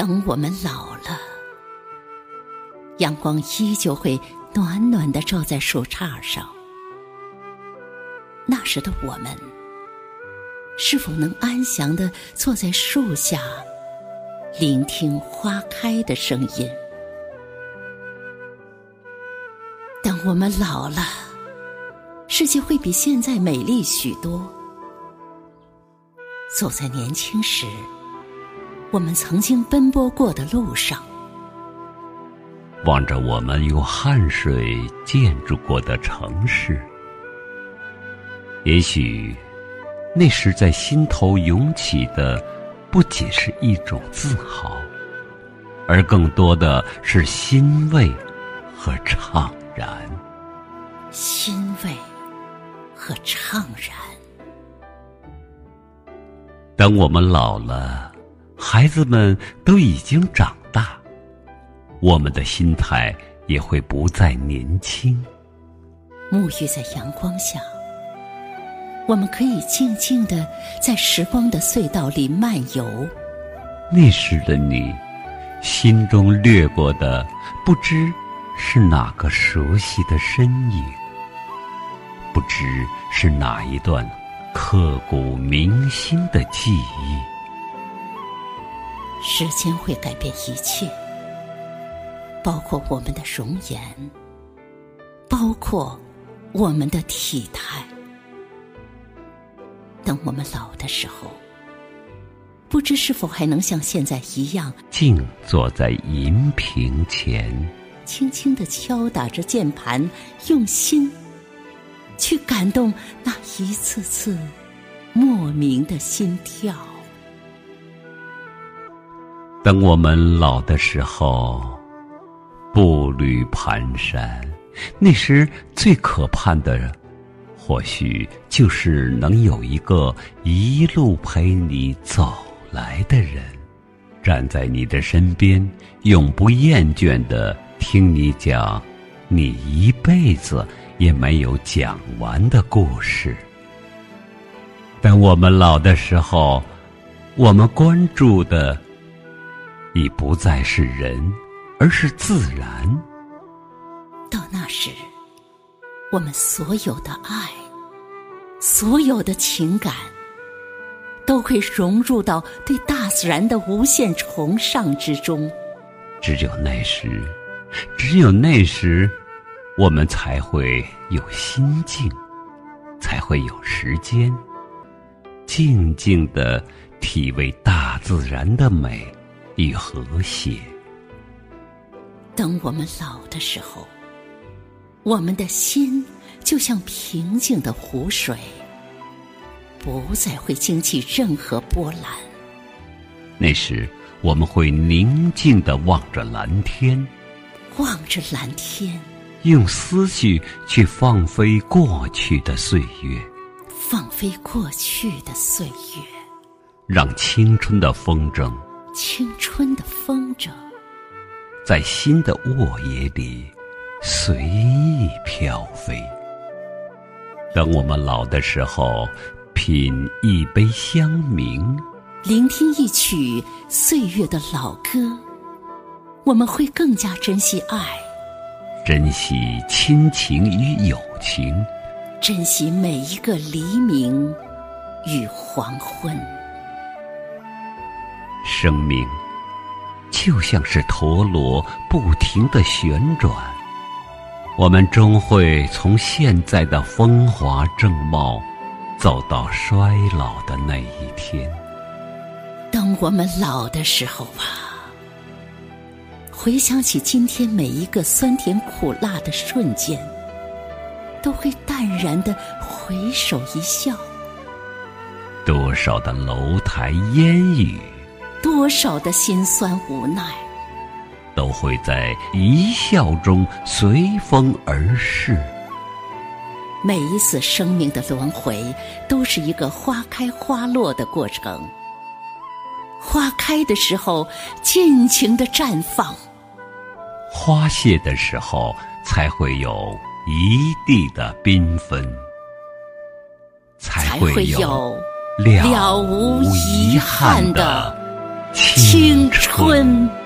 等我们老了，阳光依旧会暖暖的照在树杈上。那时的我们，是否能安详的坐在树下，聆听花开的声音？当我们老了，世界会比现在美丽许多。走在年轻时，我们曾经奔波过的路上，望着我们用汗水建筑过的城市。也许，那时在心头涌起的，不仅是一种自豪，而更多的是欣慰和怅然。欣慰和怅然。等我们老了，孩子们都已经长大，我们的心态也会不再年轻。沐浴在阳光下。我们可以静静的在时光的隧道里漫游。那时的你，心中掠过的，不知是哪个熟悉的身影，不知是哪一段刻骨铭心的记忆。时间会改变一切，包括我们的容颜，包括我们的体态。等我们老的时候，不知是否还能像现在一样，静坐在银屏前，轻轻的敲打着键盘，用心去感动那一次次莫名的心跳。等我们老的时候，步履蹒跚，那时最可盼的。或许就是能有一个一路陪你走来的人，站在你的身边，永不厌倦的听你讲你一辈子也没有讲完的故事。等我们老的时候，我们关注的已不再是人，而是自然。到那时。我们所有的爱，所有的情感，都会融入到对大自然的无限崇尚之中。只有那时，只有那时，我们才会有心境，才会有时间，静静的体味大自然的美与和谐。等我们老的时候。我们的心就像平静的湖水，不再会惊起任何波澜。那时，我们会宁静的望着蓝天，望着蓝天，用思绪去放飞过去的岁月，放飞过去的岁月，让青春的风筝，青春的风筝，在新的沃野里。随意飘飞。等我们老的时候，品一杯香茗，聆听一曲岁月的老歌，我们会更加珍惜爱，珍惜亲情与友情，珍惜每一个黎明与黄昏。生命就像是陀螺，不停的旋转。我们终会从现在的风华正茂，走到衰老的那一天。等我们老的时候啊，回想起今天每一个酸甜苦辣的瞬间，都会淡然的回首一笑。多少的楼台烟雨，多少的辛酸无奈。都会在一笑中随风而逝。每一次生命的轮回，都是一个花开花落的过程。花开的时候，尽情的绽放；花谢的时候，才会有一地的缤纷，才会有了无遗憾的青春。